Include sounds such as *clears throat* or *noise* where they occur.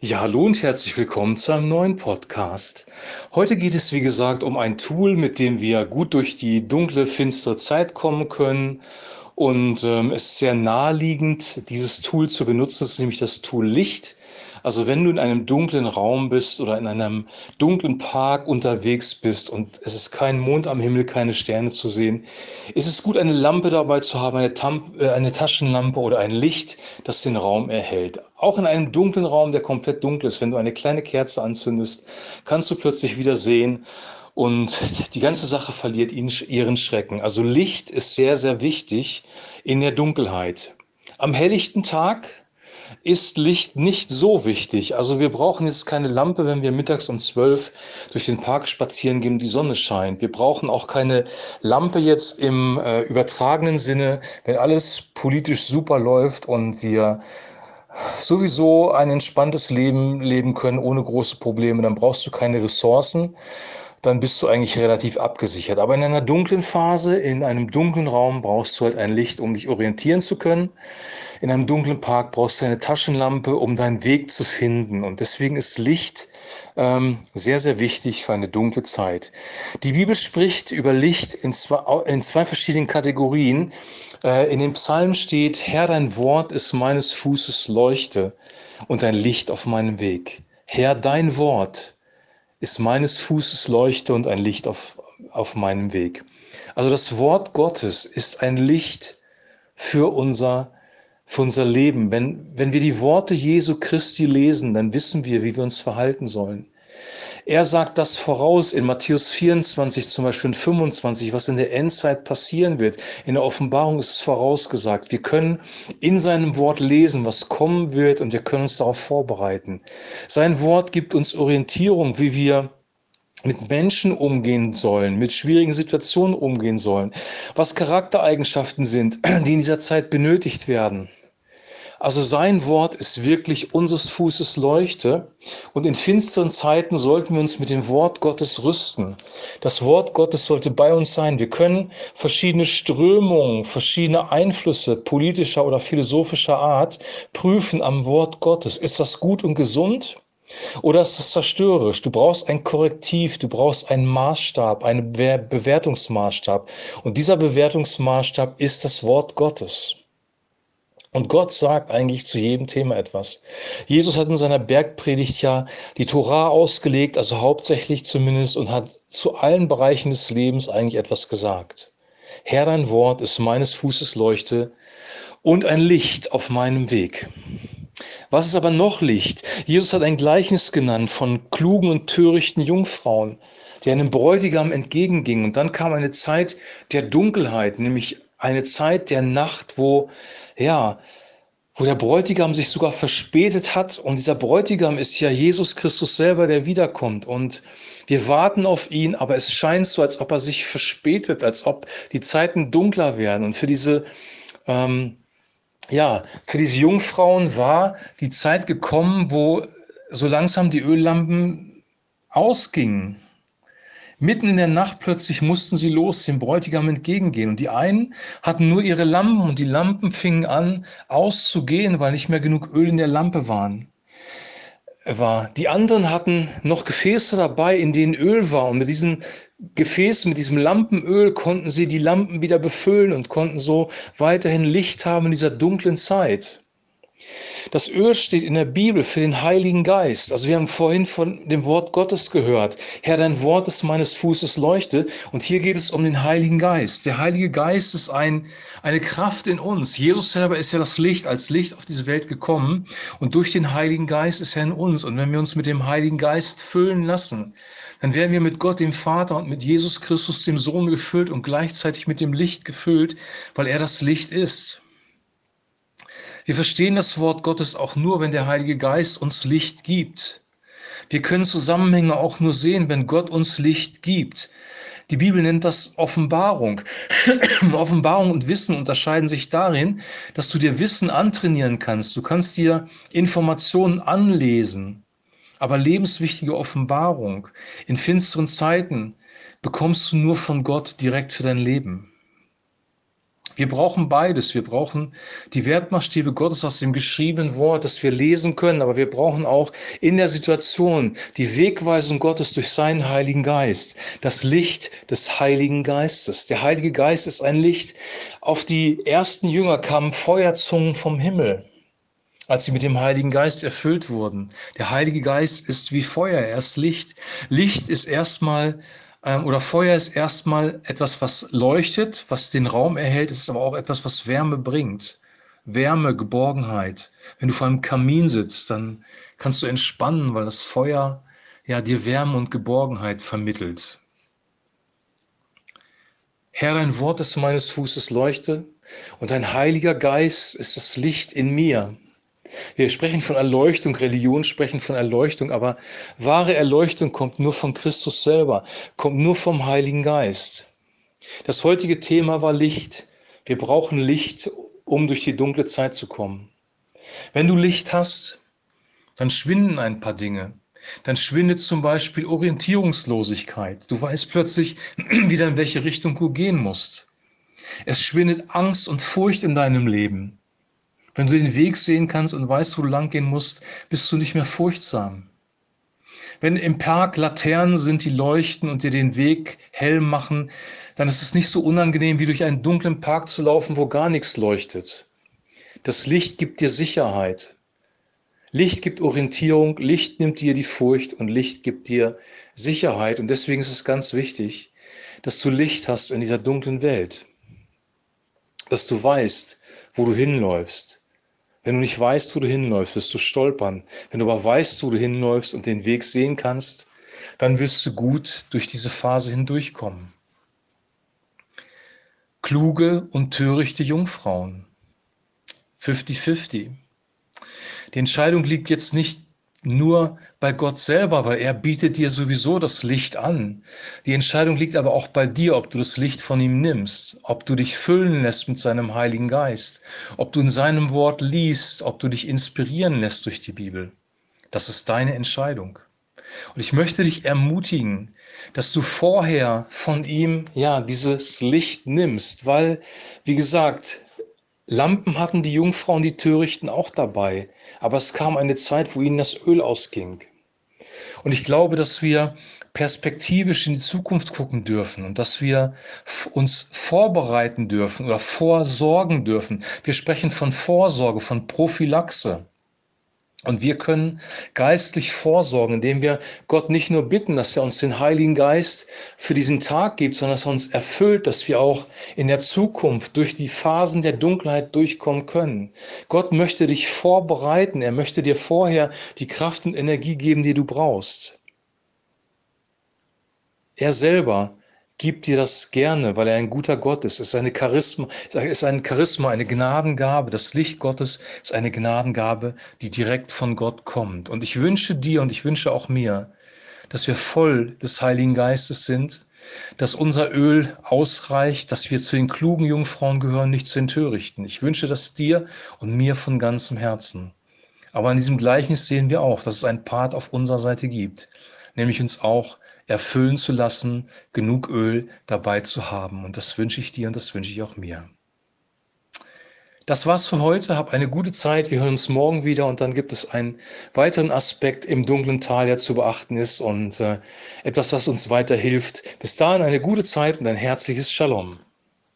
Ja, hallo und herzlich willkommen zu einem neuen Podcast. Heute geht es, wie gesagt, um ein Tool, mit dem wir gut durch die dunkle, finstere Zeit kommen können. Und ähm, es ist sehr naheliegend, dieses Tool zu benutzen. Das ist nämlich das Tool Licht. Also wenn du in einem dunklen Raum bist oder in einem dunklen Park unterwegs bist und es ist kein Mond am Himmel, keine Sterne zu sehen, ist es gut, eine Lampe dabei zu haben, eine, Tamp äh, eine Taschenlampe oder ein Licht, das den Raum erhält. Auch in einem dunklen Raum, der komplett dunkel ist, wenn du eine kleine Kerze anzündest, kannst du plötzlich wieder sehen, und die ganze Sache verliert ihren Schrecken. Also Licht ist sehr, sehr wichtig in der Dunkelheit. Am helllichten Tag ist Licht nicht so wichtig. Also wir brauchen jetzt keine Lampe, wenn wir mittags um zwölf durch den Park spazieren gehen, die Sonne scheint. Wir brauchen auch keine Lampe jetzt im äh, übertragenen Sinne, wenn alles politisch super läuft und wir sowieso ein entspanntes Leben leben können ohne große Probleme, dann brauchst du keine Ressourcen dann bist du eigentlich relativ abgesichert. Aber in einer dunklen Phase, in einem dunklen Raum brauchst du halt ein Licht, um dich orientieren zu können. In einem dunklen Park brauchst du eine Taschenlampe, um deinen Weg zu finden. Und deswegen ist Licht ähm, sehr, sehr wichtig für eine dunkle Zeit. Die Bibel spricht über Licht in zwei, in zwei verschiedenen Kategorien. Äh, in dem Psalm steht, Herr, dein Wort ist meines Fußes Leuchte und ein Licht auf meinem Weg. Herr, dein Wort ist meines Fußes Leuchte und ein Licht auf, auf meinem Weg. Also das Wort Gottes ist ein Licht für unser, für unser Leben. Wenn, wenn wir die Worte Jesu Christi lesen, dann wissen wir, wie wir uns verhalten sollen. Er sagt das voraus in Matthäus 24 zum Beispiel und 25, was in der Endzeit passieren wird. In der Offenbarung ist es vorausgesagt. Wir können in seinem Wort lesen, was kommen wird und wir können uns darauf vorbereiten. Sein Wort gibt uns Orientierung, wie wir mit Menschen umgehen sollen, mit schwierigen Situationen umgehen sollen, was Charaktereigenschaften sind, die in dieser Zeit benötigt werden. Also sein Wort ist wirklich unseres Fußes Leuchte. Und in finsteren Zeiten sollten wir uns mit dem Wort Gottes rüsten. Das Wort Gottes sollte bei uns sein. Wir können verschiedene Strömungen, verschiedene Einflüsse politischer oder philosophischer Art prüfen am Wort Gottes. Ist das gut und gesund? Oder ist das zerstörerisch? Du brauchst ein Korrektiv, du brauchst einen Maßstab, einen Bewertungsmaßstab. Und dieser Bewertungsmaßstab ist das Wort Gottes. Und Gott sagt eigentlich zu jedem Thema etwas. Jesus hat in seiner Bergpredigt ja die Torah ausgelegt, also hauptsächlich zumindest, und hat zu allen Bereichen des Lebens eigentlich etwas gesagt. Herr, dein Wort ist meines Fußes Leuchte und ein Licht auf meinem Weg. Was ist aber noch Licht? Jesus hat ein Gleichnis genannt von klugen und törichten Jungfrauen, die einem Bräutigam entgegengingen. Und dann kam eine Zeit der Dunkelheit, nämlich eine Zeit der Nacht, wo ja, wo der Bräutigam sich sogar verspätet hat. Und dieser Bräutigam ist ja Jesus Christus selber, der wiederkommt. Und wir warten auf ihn, aber es scheint so, als ob er sich verspätet, als ob die Zeiten dunkler werden. Und für diese, ähm, ja, für diese Jungfrauen war die Zeit gekommen, wo so langsam die Öllampen ausgingen. Mitten in der Nacht plötzlich mussten sie los dem Bräutigam entgegengehen. Und die einen hatten nur ihre Lampen und die Lampen fingen an auszugehen, weil nicht mehr genug Öl in der Lampe waren. War. Die anderen hatten noch Gefäße dabei, in denen Öl war. Und mit diesen Gefäßen, mit diesem Lampenöl konnten sie die Lampen wieder befüllen und konnten so weiterhin Licht haben in dieser dunklen Zeit. Das Öl steht in der Bibel für den Heiligen Geist. Also wir haben vorhin von dem Wort Gottes gehört. Herr, dein Wort ist meines Fußes Leuchte. Und hier geht es um den Heiligen Geist. Der Heilige Geist ist ein, eine Kraft in uns. Jesus selber ist ja das Licht, als Licht auf diese Welt gekommen. Und durch den Heiligen Geist ist er in uns. Und wenn wir uns mit dem Heiligen Geist füllen lassen, dann werden wir mit Gott, dem Vater und mit Jesus Christus, dem Sohn gefüllt und gleichzeitig mit dem Licht gefüllt, weil er das Licht ist. Wir verstehen das Wort Gottes auch nur, wenn der Heilige Geist uns Licht gibt. Wir können Zusammenhänge auch nur sehen, wenn Gott uns Licht gibt. Die Bibel nennt das Offenbarung. *clears throat* Offenbarung und Wissen unterscheiden sich darin, dass du dir Wissen antrainieren kannst. Du kannst dir Informationen anlesen. Aber lebenswichtige Offenbarung in finsteren Zeiten bekommst du nur von Gott direkt für dein Leben. Wir brauchen beides. Wir brauchen die Wertmaßstäbe Gottes aus dem geschriebenen Wort, das wir lesen können, aber wir brauchen auch in der Situation die Wegweisung Gottes durch seinen Heiligen Geist, das Licht des Heiligen Geistes. Der Heilige Geist ist ein Licht. Auf die ersten Jünger kamen Feuerzungen vom Himmel als sie mit dem Heiligen Geist erfüllt wurden. Der Heilige Geist ist wie Feuer, er ist Licht. Licht ist erstmal oder Feuer ist erstmal etwas, was leuchtet, was den Raum erhält. Ist aber auch etwas, was Wärme bringt. Wärme, Geborgenheit. Wenn du vor einem Kamin sitzt, dann kannst du entspannen, weil das Feuer ja dir Wärme und Geborgenheit vermittelt. Herr, dein Wort ist meines Fußes Leuchte und dein Heiliger Geist ist das Licht in mir. Wir sprechen von Erleuchtung, Religion sprechen von Erleuchtung, aber wahre Erleuchtung kommt nur von Christus selber, kommt nur vom Heiligen Geist. Das heutige Thema war Licht. Wir brauchen Licht, um durch die dunkle Zeit zu kommen. Wenn du Licht hast, dann schwinden ein paar Dinge. Dann schwindet zum Beispiel Orientierungslosigkeit. Du weißt plötzlich *clears throat* wieder, in welche Richtung du gehen musst. Es schwindet Angst und Furcht in deinem Leben. Wenn du den Weg sehen kannst und weißt, wo du lang gehen musst, bist du nicht mehr furchtsam. Wenn im Park Laternen sind, die leuchten und dir den Weg hell machen, dann ist es nicht so unangenehm, wie durch einen dunklen Park zu laufen, wo gar nichts leuchtet. Das Licht gibt dir Sicherheit. Licht gibt Orientierung, Licht nimmt dir die Furcht und Licht gibt dir Sicherheit. Und deswegen ist es ganz wichtig, dass du Licht hast in dieser dunklen Welt. Dass du weißt, wo du hinläufst. Wenn du nicht weißt, wo du hinläufst, wirst du stolpern. Wenn du aber weißt, wo du hinläufst und den Weg sehen kannst, dann wirst du gut durch diese Phase hindurchkommen. Kluge und törichte Jungfrauen. 50-50. Die Entscheidung liegt jetzt nicht nur bei Gott selber, weil er bietet dir sowieso das Licht an. Die Entscheidung liegt aber auch bei dir, ob du das Licht von ihm nimmst, ob du dich füllen lässt mit seinem Heiligen Geist, ob du in seinem Wort liest, ob du dich inspirieren lässt durch die Bibel. Das ist deine Entscheidung. Und ich möchte dich ermutigen, dass du vorher von ihm ja dieses Licht nimmst, weil, wie gesagt, Lampen hatten die Jungfrauen, die Törichten auch dabei. Aber es kam eine Zeit, wo ihnen das Öl ausging. Und ich glaube, dass wir perspektivisch in die Zukunft gucken dürfen und dass wir uns vorbereiten dürfen oder vorsorgen dürfen. Wir sprechen von Vorsorge, von Prophylaxe. Und wir können geistlich vorsorgen, indem wir Gott nicht nur bitten, dass er uns den Heiligen Geist für diesen Tag gibt, sondern dass er uns erfüllt, dass wir auch in der Zukunft durch die Phasen der Dunkelheit durchkommen können. Gott möchte dich vorbereiten. Er möchte dir vorher die Kraft und Energie geben, die du brauchst. Er selber gibt dir das gerne, weil er ein guter Gott ist. Es ist eine Charisma, ist ein Charisma, eine Gnadengabe. Das Licht Gottes ist eine Gnadengabe, die direkt von Gott kommt. Und ich wünsche dir und ich wünsche auch mir, dass wir voll des Heiligen Geistes sind, dass unser Öl ausreicht, dass wir zu den klugen Jungfrauen gehören, nicht zu den Törichten. Ich wünsche das dir und mir von ganzem Herzen. Aber in diesem Gleichnis sehen wir auch, dass es ein Part auf unserer Seite gibt, nämlich uns auch erfüllen zu lassen, genug Öl dabei zu haben. Und das wünsche ich dir und das wünsche ich auch mir. Das war's für heute. Hab eine gute Zeit. Wir hören uns morgen wieder und dann gibt es einen weiteren Aspekt im dunklen Tal, der zu beachten ist und äh, etwas, was uns weiterhilft. Bis dahin eine gute Zeit und ein herzliches Shalom.